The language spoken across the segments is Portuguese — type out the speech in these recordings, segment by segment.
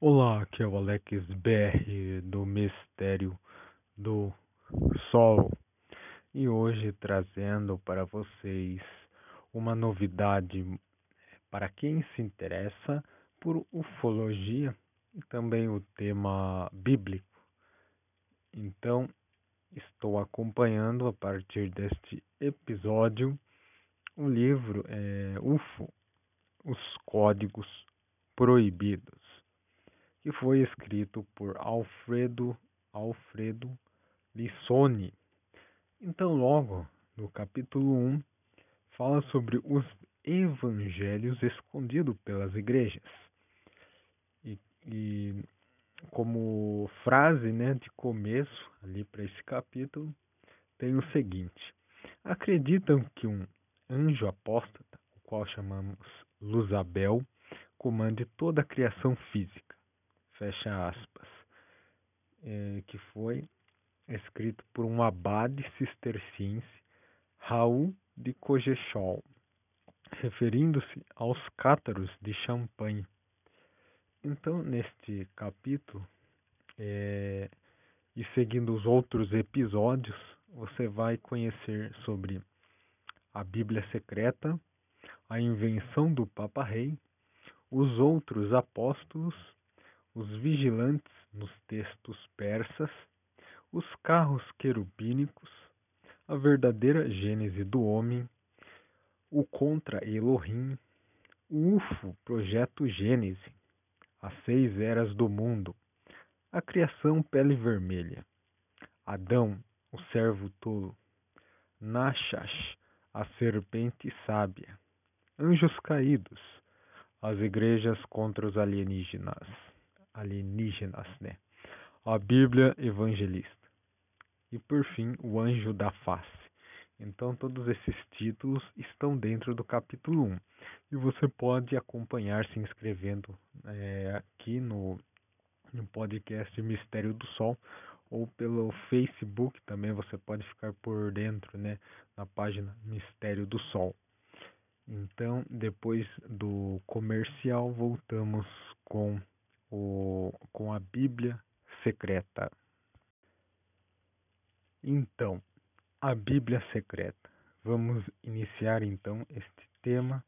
Olá, aqui é o Alex BR do Mistério do Sol e hoje trazendo para vocês uma novidade para quem se interessa por ufologia e também o tema bíblico. Então, estou acompanhando a partir deste episódio o livro é, UFO, Os Códigos Proibidos que foi escrito por Alfredo Alfredo Lissoni. Então, logo no capítulo 1, fala sobre os evangelhos escondidos pelas igrejas. E, e como frase né, de começo, ali para esse capítulo, tem o seguinte: Acreditam que um anjo apóstata, o qual chamamos Luzabel, comande toda a criação física fecha aspas, é, que foi escrito por um abade cisterciense, Raul de Cogechol, referindo-se aos cátaros de Champagne. Então, neste capítulo, é, e seguindo os outros episódios, você vai conhecer sobre a Bíblia secreta, a invenção do Papa Rei, os outros apóstolos os vigilantes nos textos persas, os carros querubínicos, a verdadeira gênese do homem, o contra Elohim, o UFO, projeto Gênese, as seis eras do mundo, a criação pele vermelha, Adão, o servo tolo, Nachash, a serpente sábia, anjos caídos, as igrejas contra os alienígenas alienígenas, né? A Bíblia evangelista. E por fim, o anjo da face. Então, todos esses títulos estão dentro do capítulo 1. E você pode acompanhar se inscrevendo é, aqui no, no podcast Mistério do Sol ou pelo Facebook também você pode ficar por dentro, né, na página Mistério do Sol. Então, depois do comercial, voltamos com o, com a Bíblia secreta. Então, a Bíblia secreta. Vamos iniciar então este tema,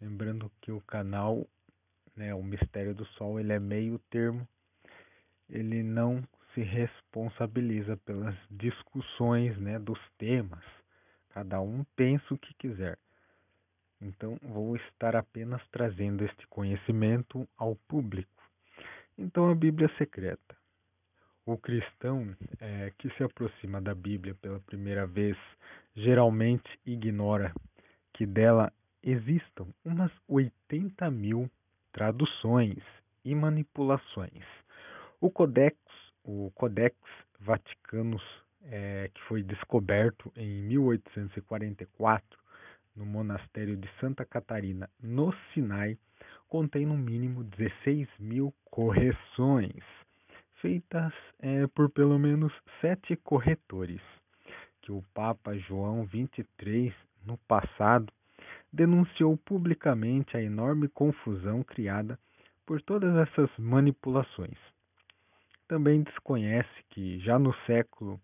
lembrando que o canal, né, o Mistério do Sol, ele é meio termo, ele não se responsabiliza pelas discussões, né, dos temas. Cada um pensa o que quiser. Então, vou estar apenas trazendo este conhecimento ao público. Então, a Bíblia secreta. O cristão é, que se aproxima da Bíblia pela primeira vez geralmente ignora que dela existam umas 80 mil traduções e manipulações. O Codex, o Codex Vaticanus, é, que foi descoberto em 1844 no monastério de Santa Catarina, no Sinai, contém no mínimo 16 mil correções, feitas é, por pelo menos sete corretores, que o Papa João XXIII, no passado, denunciou publicamente a enorme confusão criada por todas essas manipulações. Também desconhece que já no século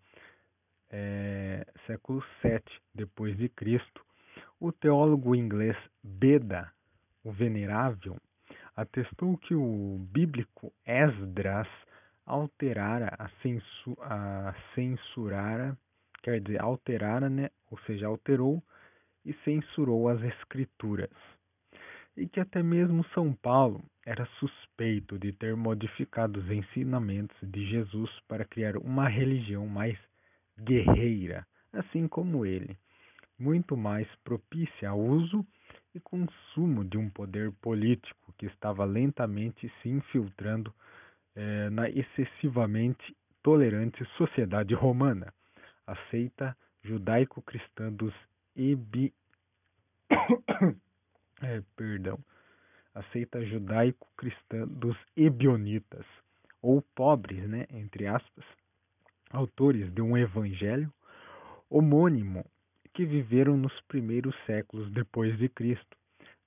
é, século 7 depois de Cristo, o teólogo inglês Beda o Venerável, atestou que o bíblico Esdras alterara a, censu a censurara, quer dizer, alterara, né? ou seja, alterou e censurou as escrituras. E que até mesmo São Paulo era suspeito de ter modificado os ensinamentos de Jesus para criar uma religião mais guerreira, assim como ele, muito mais propícia ao uso e consumo de um poder político que estava lentamente se infiltrando eh, na excessivamente tolerante sociedade romana, a seita judaico-cristã dos Ebi... é, perdão, a seita judaico-cristã dos Ebionitas, ou pobres, né, entre aspas, autores de um evangelho homônimo que viveram nos primeiros séculos depois de Cristo.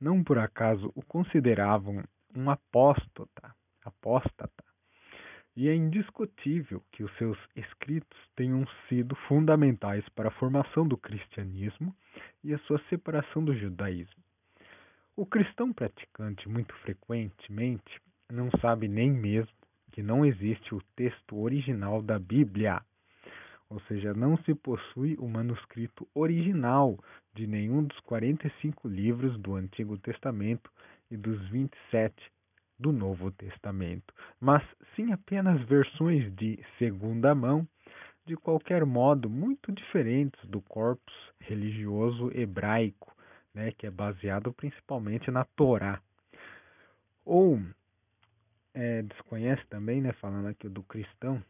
Não por acaso o consideravam um apóstata, apóstata. E é indiscutível que os seus escritos tenham sido fundamentais para a formação do cristianismo e a sua separação do judaísmo. O cristão praticante, muito frequentemente, não sabe nem mesmo que não existe o texto original da Bíblia, ou seja, não se possui o manuscrito original de nenhum dos 45 livros do Antigo Testamento e dos 27 do Novo Testamento, mas sim apenas versões de segunda mão, de qualquer modo muito diferentes do corpus religioso hebraico, né, que é baseado principalmente na Torá. Ou é, desconhece também, né, falando aqui do cristão,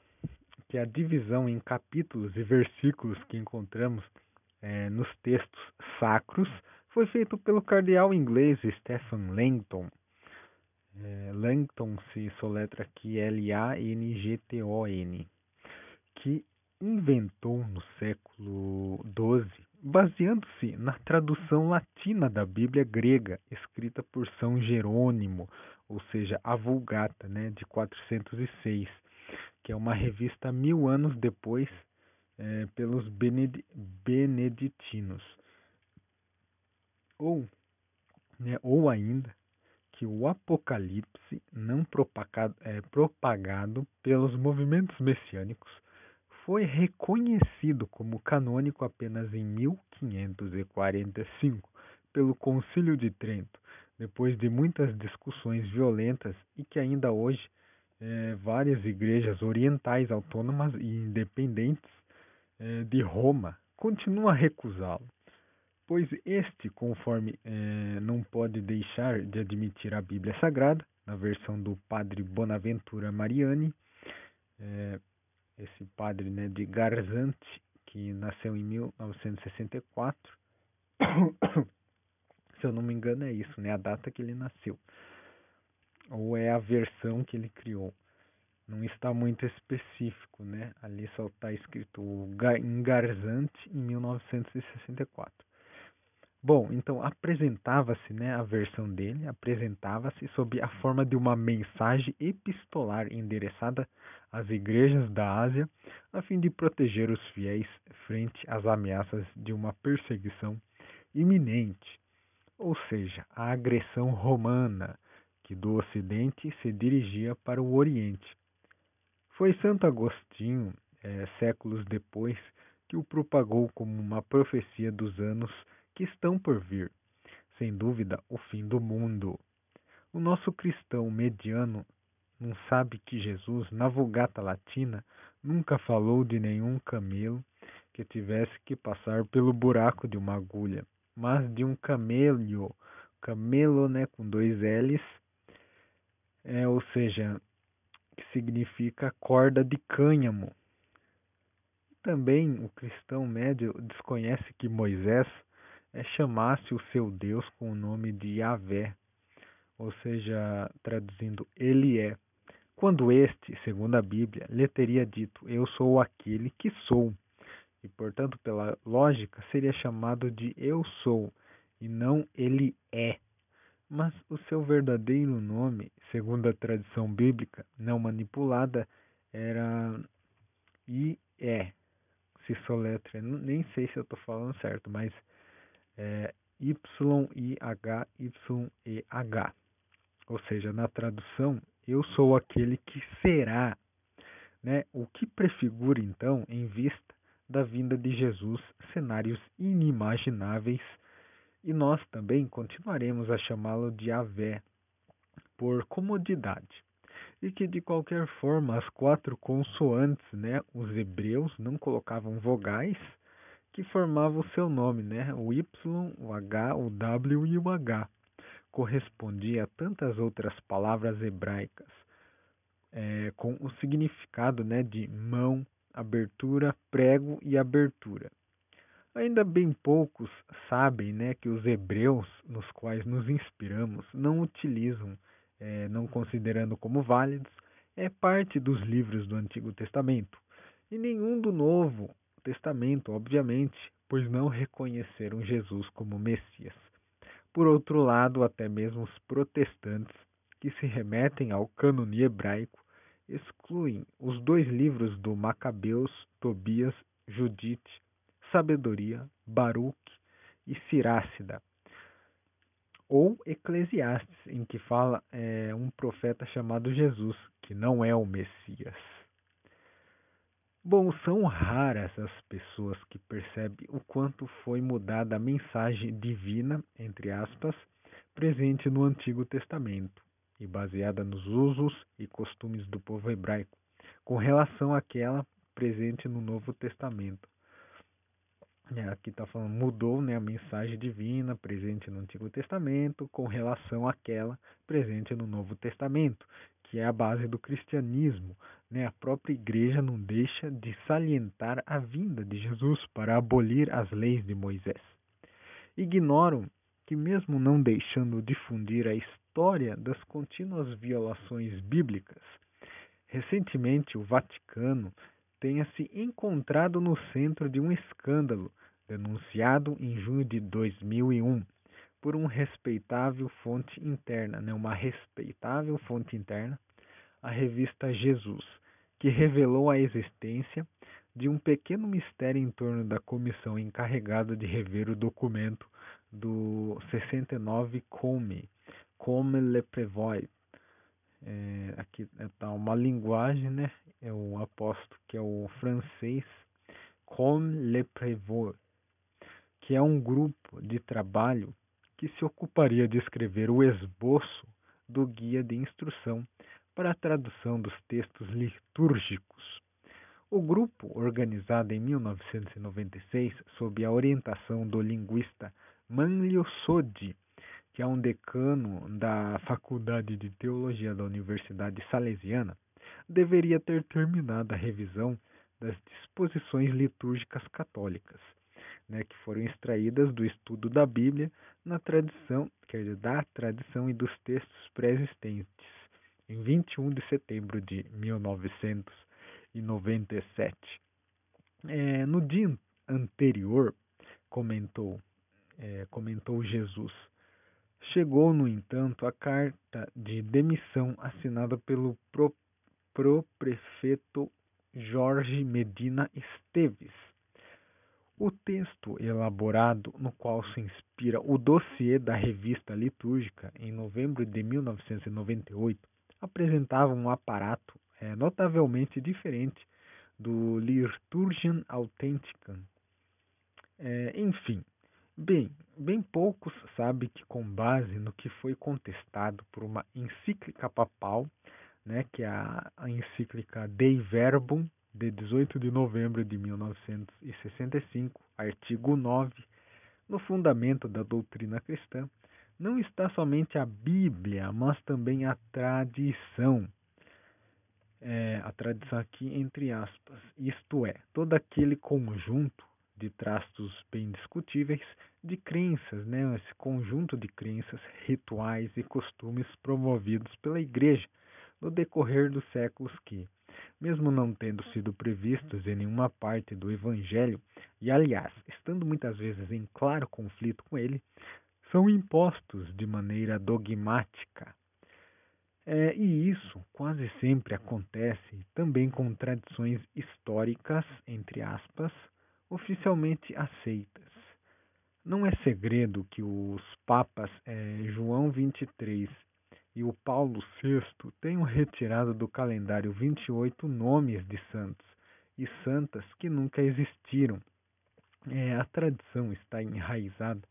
que a divisão em capítulos e versículos que encontramos é, nos textos sacros foi feito pelo cardeal inglês Stephen Langton. É, Langton se soletra aqui L-A-N-G-T-O-N, que inventou no século XII, baseando-se na tradução latina da Bíblia grega, escrita por São Jerônimo, ou seja, a Vulgata, né, de 406, que é uma revista mil anos depois é, pelos bened beneditinos. Ou, né, ou ainda que o Apocalipse, não propagado, é, propagado pelos movimentos messiânicos, foi reconhecido como canônico apenas em 1545 pelo Concílio de Trento, depois de muitas discussões violentas e que ainda hoje é, várias igrejas orientais autônomas e independentes é, de Roma continuam a recusá-lo, pois este, conforme é, não pode deixar de admitir a Bíblia Sagrada, na versão do padre Bonaventura Mariani, é, esse padre né, de Garzante, que nasceu em 1964. Se eu não me engano, é isso, né? A data que ele nasceu. Ou é a versão que ele criou. Não está muito específico, né? Ali só está escrito em Garzante em 1964. Bom, então apresentava-se, né, a versão dele apresentava-se sob a forma de uma mensagem epistolar endereçada às igrejas da Ásia, a fim de proteger os fiéis frente às ameaças de uma perseguição iminente, ou seja, a agressão romana que do Ocidente se dirigia para o Oriente. Foi Santo Agostinho, é, séculos depois, que o propagou como uma profecia dos anos que estão por vir. Sem dúvida, o fim do mundo. O nosso cristão mediano não sabe que Jesus, na Vulgata Latina, nunca falou de nenhum camelo que tivesse que passar pelo buraco de uma agulha, mas de um camelho, camelo, né, com dois L's, é, ou seja, que significa corda de cânhamo. Também o cristão médio desconhece que Moisés é chamasse o seu Deus com o nome de Yahvé, ou seja, traduzindo, ele é. Quando este, segundo a Bíblia, lhe teria dito, eu sou aquele que sou, e portanto, pela lógica, seria chamado de eu sou, e não ele é. Mas o seu verdadeiro nome, segundo a tradição bíblica não manipulada, era I é. Se soletra, nem sei se eu estou falando certo, mas é, Y-I-H-Y-E-H. Ou seja, na tradução, eu sou aquele que será. Né? O que prefigura, então, em vista da vinda de Jesus, cenários inimagináveis, e nós também continuaremos a chamá-lo de Avé, por comodidade. E que, de qualquer forma, as quatro consoantes, né, os hebreus não colocavam vogais, que formava o seu nome, né? O Y, o H, o W e o H. Correspondia a tantas outras palavras hebraicas é, com o significado né, de mão, abertura, prego e abertura. Ainda bem poucos sabem né, que os hebreus nos quais nos inspiramos não utilizam, é, não considerando como válidos, é parte dos livros do Antigo Testamento, e nenhum do Novo Testamento, obviamente, pois não reconheceram Jesus como Messias. Por outro lado, até mesmo os protestantes que se remetem ao cânone hebraico, excluem os dois livros do Macabeus, Tobias, Judite, Sabedoria, Baruque e Sirácida, ou Eclesiastes, em que fala é, um profeta chamado Jesus, que não é o Messias. Bom, são raras as pessoas que percebem o quanto foi mudada a mensagem divina, entre aspas, presente no Antigo Testamento e baseada nos usos e costumes do povo hebraico, com relação àquela presente no Novo Testamento. É, aqui está falando, mudou né, a mensagem divina presente no Antigo Testamento com relação àquela presente no Novo Testamento, que é a base do cristianismo. Né? A própria igreja não deixa de salientar a vinda de Jesus para abolir as leis de Moisés. Ignoram que, mesmo não deixando difundir a história das contínuas violações bíblicas, recentemente o Vaticano tenha se encontrado no centro de um escândalo denunciado em junho de 2001 por um respeitável fonte interna, né, uma respeitável fonte interna, a revista Jesus, que revelou a existência de um pequeno mistério em torno da comissão encarregada de rever o documento do 69 Come, Come le Prévoit, é, aqui está uma linguagem, né? O aposto que é o francês Comme le Prévost, que é um grupo de trabalho que se ocuparia de escrever o esboço do guia de instrução para a tradução dos textos litúrgicos. O grupo, organizado em 1996 sob a orientação do linguista Manlio Sodi, que é um decano da Faculdade de Teologia da Universidade Salesiana, deveria ter terminado a revisão das disposições litúrgicas católicas, né, que foram extraídas do estudo da Bíblia na tradição, quer dizer, da tradição e dos textos pré-existentes, em 21 de setembro de 1997. É, no dia anterior, comentou, é, comentou Jesus, Chegou, no entanto, a carta de demissão assinada pelo pro, pro prefeito Jorge Medina Esteves. O texto elaborado, no qual se inspira o dossiê da revista litúrgica em novembro de 1998, apresentava um aparato é, notavelmente diferente do Liturgian Authenticam. É, enfim, Bem, bem poucos sabem que, com base no que foi contestado por uma encíclica papal, né, que é a, a encíclica Dei Verbum, de 18 de novembro de 1965, artigo 9, no fundamento da doutrina cristã, não está somente a Bíblia, mas também a tradição. É, a tradição aqui entre aspas, isto é, todo aquele conjunto de traços bem discutíveis de crenças, né? esse conjunto de crenças, rituais e costumes promovidos pela Igreja no decorrer dos séculos que, mesmo não tendo sido previstos em nenhuma parte do Evangelho, e aliás, estando muitas vezes em claro conflito com ele, são impostos de maneira dogmática. É, e isso quase sempre acontece também com tradições históricas, entre aspas, oficialmente aceitas. Não é segredo que os papas é, João 23 e o Paulo VI tenham retirado do calendário 28 nomes de santos e santas que nunca existiram. É, a tradição está enraizada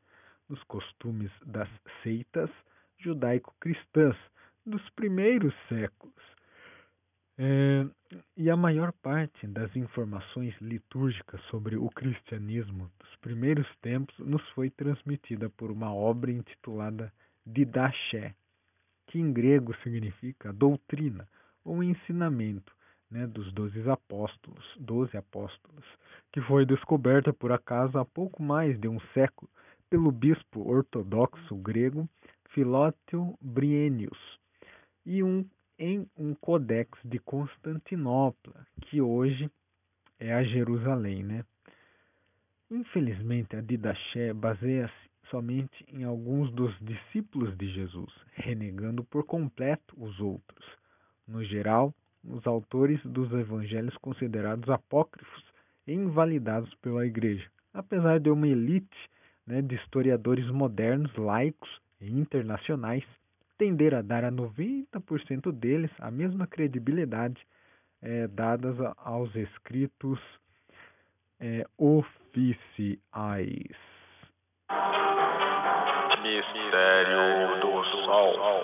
nos costumes das seitas judaico-cristãs dos primeiros séculos é, e a maior parte das informações litúrgicas sobre o cristianismo dos primeiros tempos nos foi transmitida por uma obra intitulada Didaché, que em grego significa doutrina ou ensinamento né, dos doze apóstolos, doze apóstolos, que foi descoberta por acaso há pouco mais de um século pelo bispo ortodoxo grego Filóteo Brienius e um em um codex de Constantinopla, que hoje é a Jerusalém, né? Infelizmente, a Didaché baseia-se somente em alguns dos discípulos de Jesus, renegando por completo os outros. No geral, os autores dos evangelhos considerados apócrifos e invalidados pela Igreja, apesar de uma elite né, de historiadores modernos, laicos e internacionais tender a dar a 90% deles a mesma credibilidade é, dadas aos escritos é, oficiais. Mistério do Sol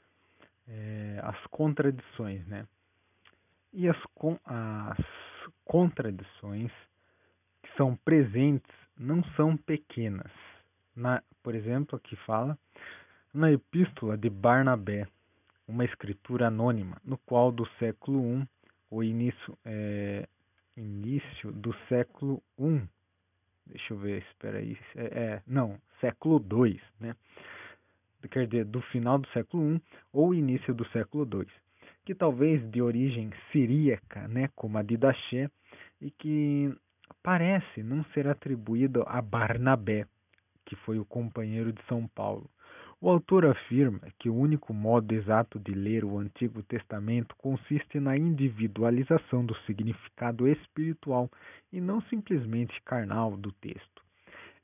é, as contradições, né? E as, as contradições que são presentes não são pequenas. Na, por exemplo, aqui fala na Epístola de Barnabé, uma escritura anônima, no qual do século I, o início, é, início do século I, deixa eu ver, espera aí, é, é, não, século II, né? Quer dizer, do final do século I ou início do século II, que talvez de origem siríaca, né, como a de Daché, e que parece não ser atribuído a Barnabé, que foi o companheiro de São Paulo. O autor afirma que o único modo exato de ler o Antigo Testamento consiste na individualização do significado espiritual e não simplesmente carnal do texto.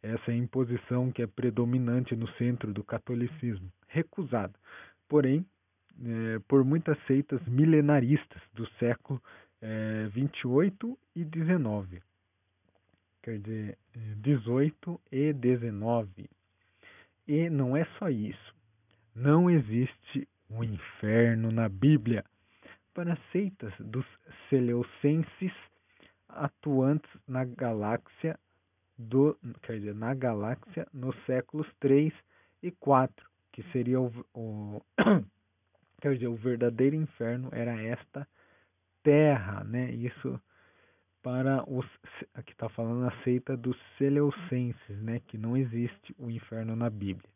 Essa é imposição que é predominante no centro do catolicismo, recusada, porém, é, por muitas seitas milenaristas do século é, 28 e 19. Quer dizer, 18 e 19. E não é só isso. Não existe o um inferno na Bíblia. Para seitas dos Seleucenses atuantes na galáxia do, quer dizer, na galáxia nos séculos 3 e 4, que seria o, o quer dizer, o verdadeiro inferno era esta terra, né? Isso para os aqui está falando a seita dos Seleucenses, né? Que não existe o inferno na Bíblia.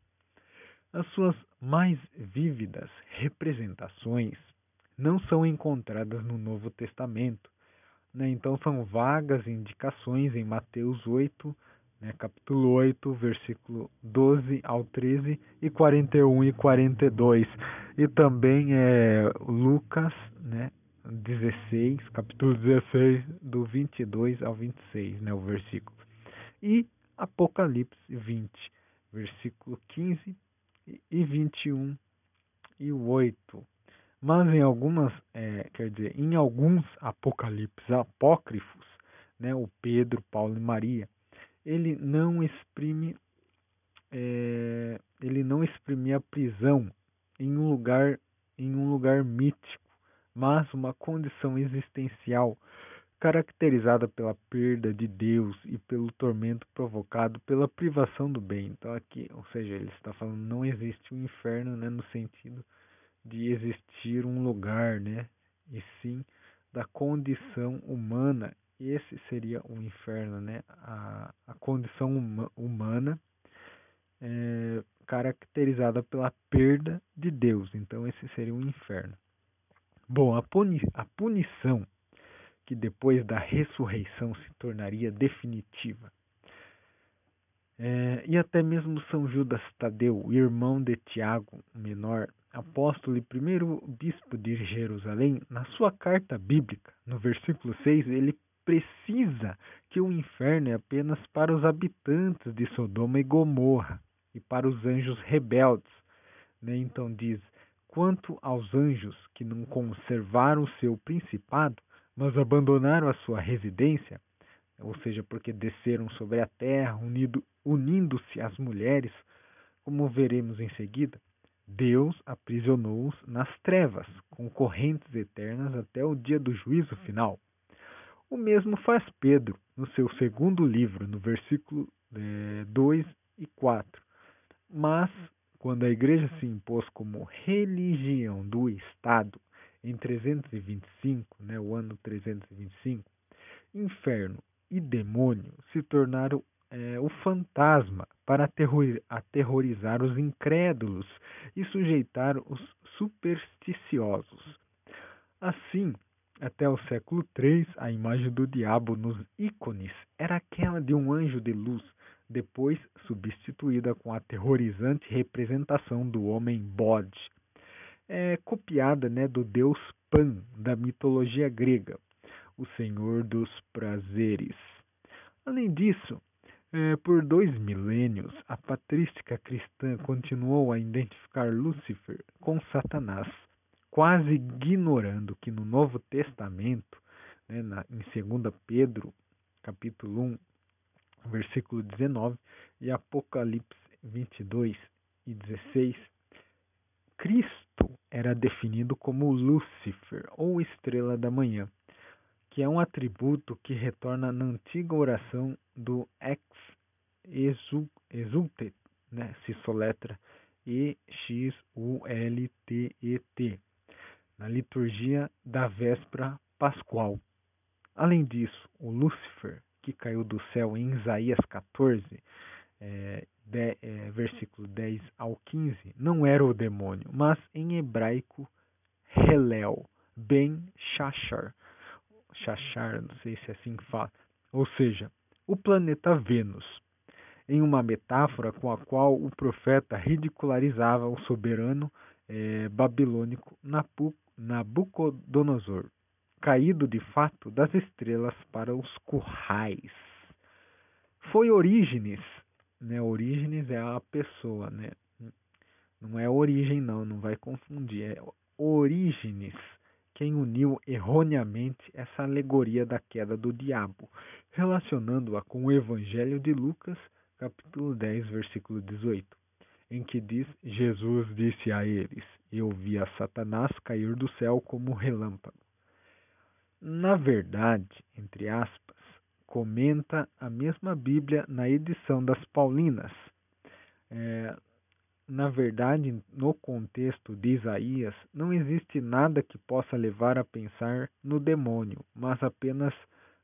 As suas mais vívidas representações não são encontradas no Novo Testamento, né? Então são vagas indicações em Mateus 8, né? capítulo 8, versículo 12 ao 13 e 41 e 42. E também é Lucas né? 16, capítulo 16, do 22 ao 26, né? o versículo. E Apocalipse 20, versículo 15 e 21 e 8 mas em algumas, é, quer dizer, em alguns apocalipses apócrifos, né, o Pedro, Paulo e Maria, ele não exprime, é, ele não exprimia a prisão em um lugar, em um lugar mítico, mas uma condição existencial caracterizada pela perda de Deus e pelo tormento provocado pela privação do bem. Então aqui, ou seja, ele está falando não existe o um inferno, né, no sentido de existir um lugar, né? E sim da condição humana. Esse seria o inferno, né? A, a condição uma, humana é, caracterizada pela perda de Deus. Então, esse seria o inferno. Bom, a, puni a punição que depois da ressurreição se tornaria definitiva. É, e até mesmo São Judas Tadeu, irmão de Tiago Menor, apóstolo e primeiro bispo de Jerusalém, na sua carta bíblica, no versículo 6, ele precisa que o inferno é apenas para os habitantes de Sodoma e Gomorra e para os anjos rebeldes. Né? Então diz: quanto aos anjos que não conservaram seu principado, mas abandonaram a sua residência, ou seja, porque desceram sobre a terra, unindo, unindo-se às mulheres, como veremos em seguida, Deus aprisionou-os nas trevas, com correntes eternas até o dia do juízo final. O mesmo faz Pedro no seu segundo livro, no versículo é, 2 e 4. Mas, quando a igreja se impôs como religião do Estado em 325, né, o ano 325, inferno e demônio se tornaram é, o fantasma para aterrorizar os incrédulos e sujeitar os supersticiosos. Assim, até o século III, a imagem do diabo nos ícones era aquela de um anjo de luz, depois substituída com a aterrorizante representação do homem bode, é copiada né, do deus Pan da mitologia grega, o senhor dos prazeres. Além disso, é, por dois milênios, a patrística cristã continuou a identificar Lúcifer com Satanás quase ignorando que no Novo Testamento, né, na, em 2 Pedro, capítulo 1, versículo 19, e Apocalipse 22 e 16, Cristo era definido como Lúcifer, ou estrela da manhã, que é um atributo que retorna na antiga oração do ex exultet, né, se soletra E-X-U-L-T-E-T, na liturgia da véspera pascual. Além disso, o Lúcifer, que caiu do céu em Isaías 14, é, de, é, versículo 10 ao 15, não era o demônio, mas em hebraico, Helel, Ben Shachar. Shachar, não sei se é assim que fala. Ou seja, o planeta Vênus, em uma metáfora com a qual o profeta ridicularizava o soberano é, babilônico Nabucodonosor, caído de fato das estrelas para os currais. Foi Orígenes, né? Orígenes é a pessoa, né? Não é origem não, não vai confundir, é Orígenes quem uniu erroneamente essa alegoria da queda do diabo, relacionando-a com o Evangelho de Lucas, capítulo 10, versículo 18, em que diz: Jesus disse a eles: eu via Satanás cair do céu como relâmpago. Na verdade, entre aspas, comenta a mesma Bíblia na edição das Paulinas. É, na verdade, no contexto de Isaías, não existe nada que possa levar a pensar no demônio, mas apenas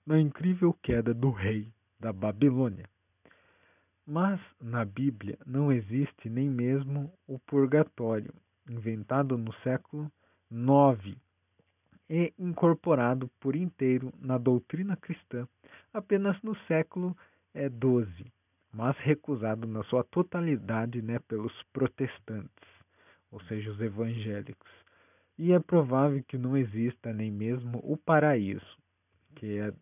na incrível queda do rei da Babilônia. Mas na Bíblia não existe nem mesmo o purgatório, inventado no século IX e incorporado por inteiro na doutrina cristã apenas no século XII, é, mas recusado na sua totalidade né, pelos protestantes, ou seja, os evangélicos. E é provável que não exista nem mesmo o paraíso, que é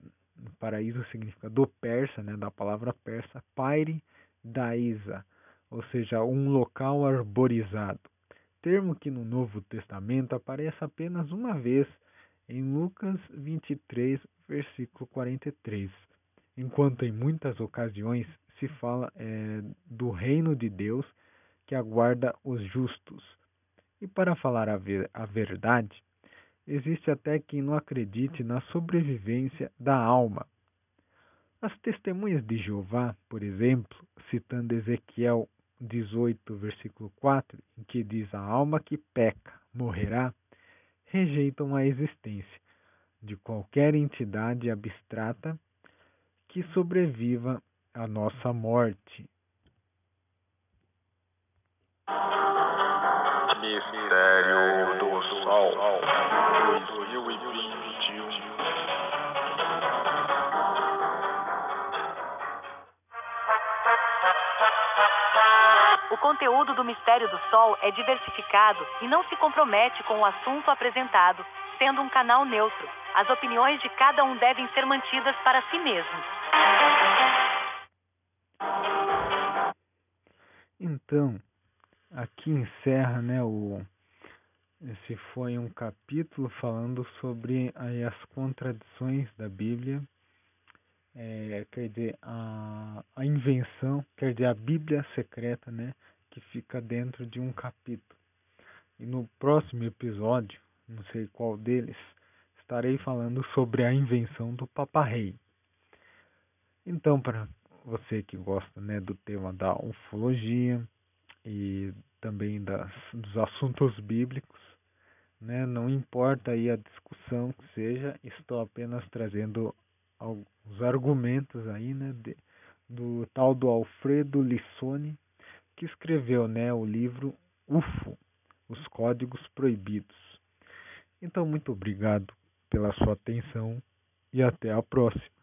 paraíso significa do persa, né, da palavra persa, paire daísa, ou seja, um local arborizado termo que no Novo Testamento aparece apenas uma vez em Lucas 23, versículo 43, enquanto em muitas ocasiões se fala é, do reino de Deus que aguarda os justos. E para falar a, ver, a verdade, existe até quem não acredite na sobrevivência da alma. As testemunhas de Jeová, por exemplo, citando Ezequiel 18, versículo 4, em que diz: A alma que peca morrerá, rejeitam a existência de qualquer entidade abstrata que sobreviva à nossa morte. Mistério do Sol 2020 O conteúdo do Mistério do Sol é diversificado e não se compromete com o assunto apresentado, sendo um canal neutro. As opiniões de cada um devem ser mantidas para si mesmo. Então, aqui encerra, né, o esse foi um capítulo falando sobre aí, as contradições da Bíblia é, quer dizer, a, a invenção, quer dizer, a Bíblia secreta, né, que fica dentro de um capítulo. E no próximo episódio, não sei qual deles, estarei falando sobre a invenção do Papa Rei. Então, para você que gosta né, do tema da ufologia e também das, dos assuntos bíblicos, né, não importa aí a discussão que seja, estou apenas trazendo alguns argumentos aí, né, de, do tal do Alfredo Lissone, que escreveu, né, o livro UFO, os Códigos Proibidos. Então, muito obrigado pela sua atenção e até a próxima.